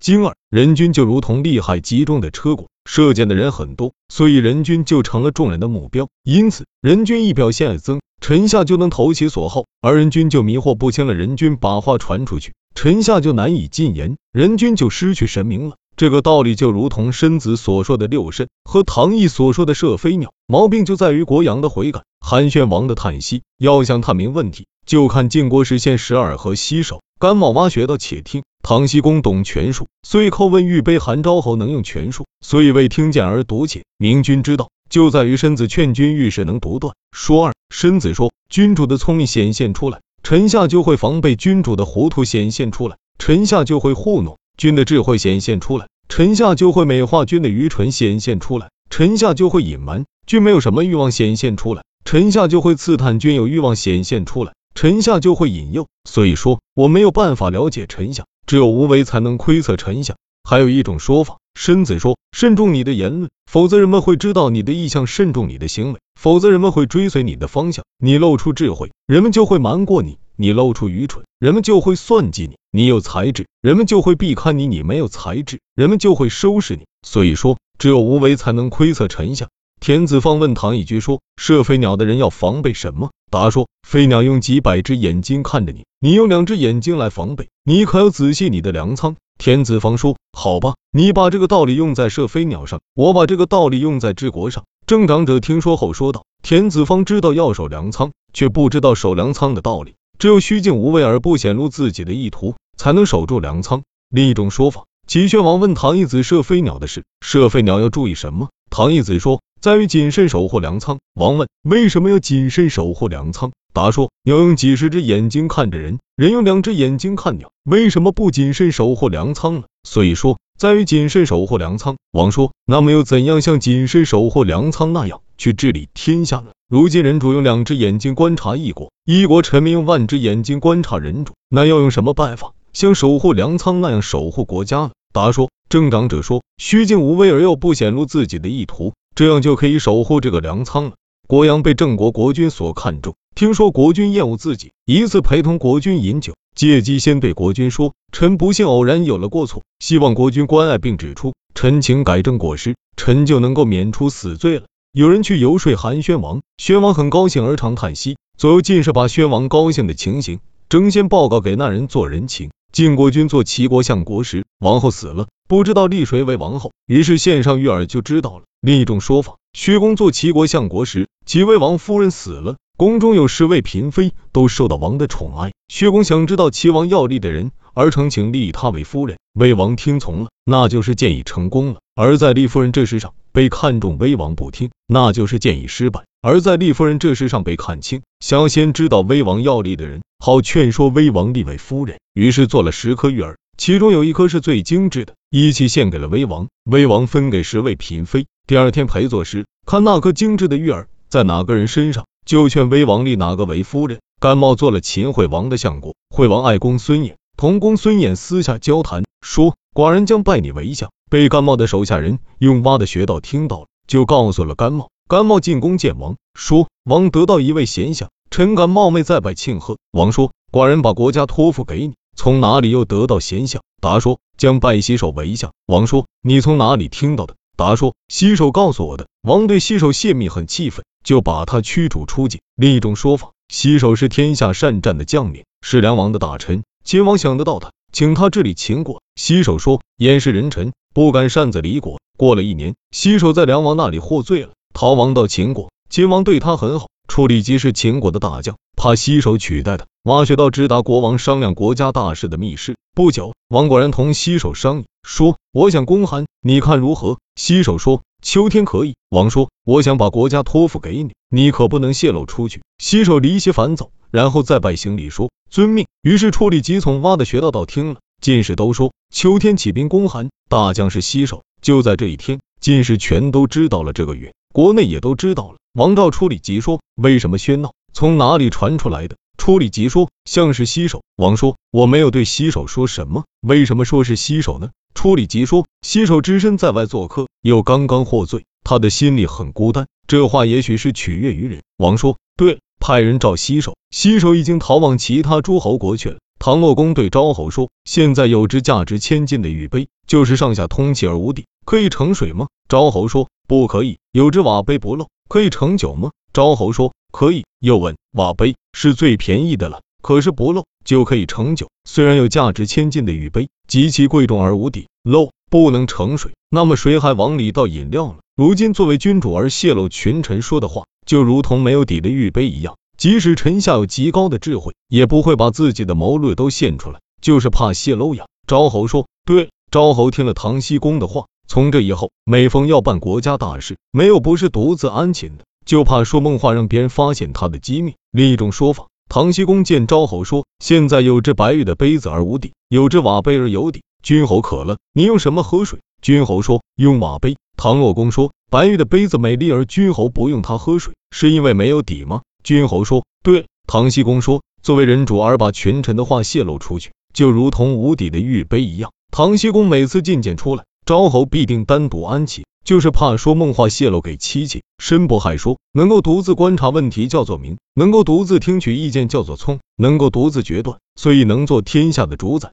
今二人均就如同利害集中的车果，射箭的人很多，所以人均就成了众人的目标。因此，人均一表现而增，臣下就能投其所好；而人均就迷惑不清了，人均把话传出去，臣下就难以进言，人均就失去神明了。这个道理就如同申子所说的六肾和唐毅所说的射飞鸟，毛病就在于国阳的悔改，韩宣王的叹息。要想探明问题，就看晋国时献十二和西首。甘茂挖穴道，且听。唐僖公懂权术，所以叩问玉杯。韩昭侯能用权术，所以为听见而夺解。明君之道，就在于申子劝君遇事能独断。说二，申子说，君主的聪明显现出来，臣下就会防备；君主的糊涂显现出来，臣下就会糊弄；君的智慧显现出来，臣下就会美化；君的愚蠢显现出来，臣下就会隐瞒；君没有什么欲望显现出来，臣下就会刺探；君有欲望显现出来。臣下就会引诱，所以说我没有办法了解臣下，只有无为才能窥测臣下。还有一种说法，申子说：慎重你的言论，否则人们会知道你的意向；慎重你的行为，否则人们会追随你的方向。你露出智慧，人们就会瞒过你；你露出愚蠢，人们就会算计你；你有才智，人们就会避开你；你没有才智，人们就会收拾你。所以说，只有无为才能窥测臣下。田子方问唐一居说：射飞鸟的人要防备什么？答说：飞鸟用几百只眼睛看着你，你用两只眼睛来防备，你可要仔细你的粮仓。田子方说：好吧，你把这个道理用在射飞鸟上，我把这个道理用在治国上。郑长者听说后说道：田子方知道要守粮仓，却不知道守粮仓的道理。只有虚静无为而不显露自己的意图，才能守住粮仓。另一种说法，齐宣王问唐义子射飞鸟的事，射飞鸟要注意什么？唐义子说。在于谨慎守护粮仓。王问：为什么要谨慎守护粮仓？答说：鸟用几十只眼睛看着人，人用两只眼睛看鸟。为什么不谨慎守护粮仓呢？所以说，在于谨慎守护粮仓。王说：那么又怎样像谨慎守护粮仓那样去治理天下呢？如今人主用两只眼睛观察一国，一国臣民用万只眼睛观察人主，那要用什么办法像守护粮仓那样守护国家呢？答说：正长者说：虚静无为而又不显露自己的意图。这样就可以守护这个粮仓了。国阳被郑国国君所看重，听说国君厌恶自己，一次陪同国君饮酒，借机先对国君说：“臣不幸偶然有了过错，希望国君关爱并指出，臣请改正过失，臣就能够免除死罪了。”有人去游说韩宣王，宣王很高兴而常叹息。左右进士把宣王高兴的情形争先报告给那人做人情。晋国君做齐国相国时，王后死了，不知道立谁为王后，于是献上玉耳就知道了。另一种说法，薛公做齐国相国时，齐威王夫人死了，宫中有十位嫔妃，都受到王的宠爱。薛公想知道齐王要立的人，而诚请立他为夫人，威王听从了，那就是建议成功了；而在立夫人这事上被看中，威王不听，那就是建议失败；而在立夫人这事上被看清，想先知道威王要立的人，好劝说威王立为夫人，于是做了十颗玉耳，其中有一颗是最精致的，一起献给了威王，威王分给十位嫔妃。第二天陪坐时，看那颗精致的玉耳在哪个人身上，就劝威王立哪个为夫人。甘茂做了秦惠王的相国，惠王爱公孙衍，同公孙衍私下交谈，说寡人将拜你为相。被甘茂的手下人用挖的穴道听到了，就告诉了甘茂。甘茂进宫见王，说王得到一位贤相，臣敢冒昧再拜庆贺。王说寡人把国家托付给你，从哪里又得到贤相？答说将拜西首为相。王说你从哪里听到的？答说：“西首告诉我的。”王对西首泄密很气愤，就把他驱逐出境。另一种说法，西首是天下善战的将领，是梁王的大臣。秦王想得到他，请他治理秦国。西首说：“燕是人臣，不敢擅自离国。”过了一年，西首在梁王那里获罪了，逃亡到秦国。秦王对他很好，处理即是秦国的大将，怕西首取代他，挖穴道直达国王商量国家大事的密室。不久，王果然同西首商议，说：“我想攻韩，你看如何？”西首说：“秋天可以。”王说：“我想把国家托付给你，你可不能泄露出去。”西首离席反走，然后再拜行礼说：“遵命。”于是处理即从挖的穴道道听了，进士都说：“秋天起兵攻韩，大将是西首。”就在这一天，进士全都知道了这个月，国内也都知道了。王召处理即说：“为什么喧闹？从哪里传出来的？”处理即说：“像是西首。”王说：“我没有对西首说什么，为什么说是西首呢？”处理即说：“西首只身在外做客，又刚刚获罪，他的心里很孤单。这话也许是取悦于人。”王说：“对，派人召西首，西首已经逃往其他诸侯国去了。唐洛公对昭侯说：“现在有只价值千金的玉杯，就是上下通气而无底，可以盛水吗？”昭侯说：“不可以。”有只瓦杯不漏，可以盛酒吗？昭侯说：“可以。”又问：“瓦杯是最便宜的了，可是不漏就可以盛酒。虽然有价值千金的玉杯，极其贵重而无底，漏不能盛水，那么谁还往里倒饮料呢？如今作为君主而泄露群臣说的话，就如同没有底的玉杯一样。”即使臣下有极高的智慧，也不会把自己的谋略都献出来，就是怕泄露呀。昭侯说：“对。”昭侯听了唐僖公的话，从这以后，每逢要办国家大事，没有不是独自安寝的，就怕说梦话让别人发现他的机密。另一种说法，唐僖公见昭侯说：“现在有只白玉的杯子而无底，有只瓦杯而有底，君侯渴了，你用什么喝水？”君侯说：“用瓦杯。”唐洛公说：“白玉的杯子美丽，而君侯不用它喝水，是因为没有底吗？”君侯说：“对。”唐僖公说：“作为人主而把群臣的话泄露出去，就如同无底的玉杯一样。唐僖公每次进谏出来，昭侯必定单独安寝，就是怕说梦话泄露给妻妾。申不害说：能够独自观察问题叫做明，能够独自听取意见叫做聪，能够独自决断，所以能做天下的主宰。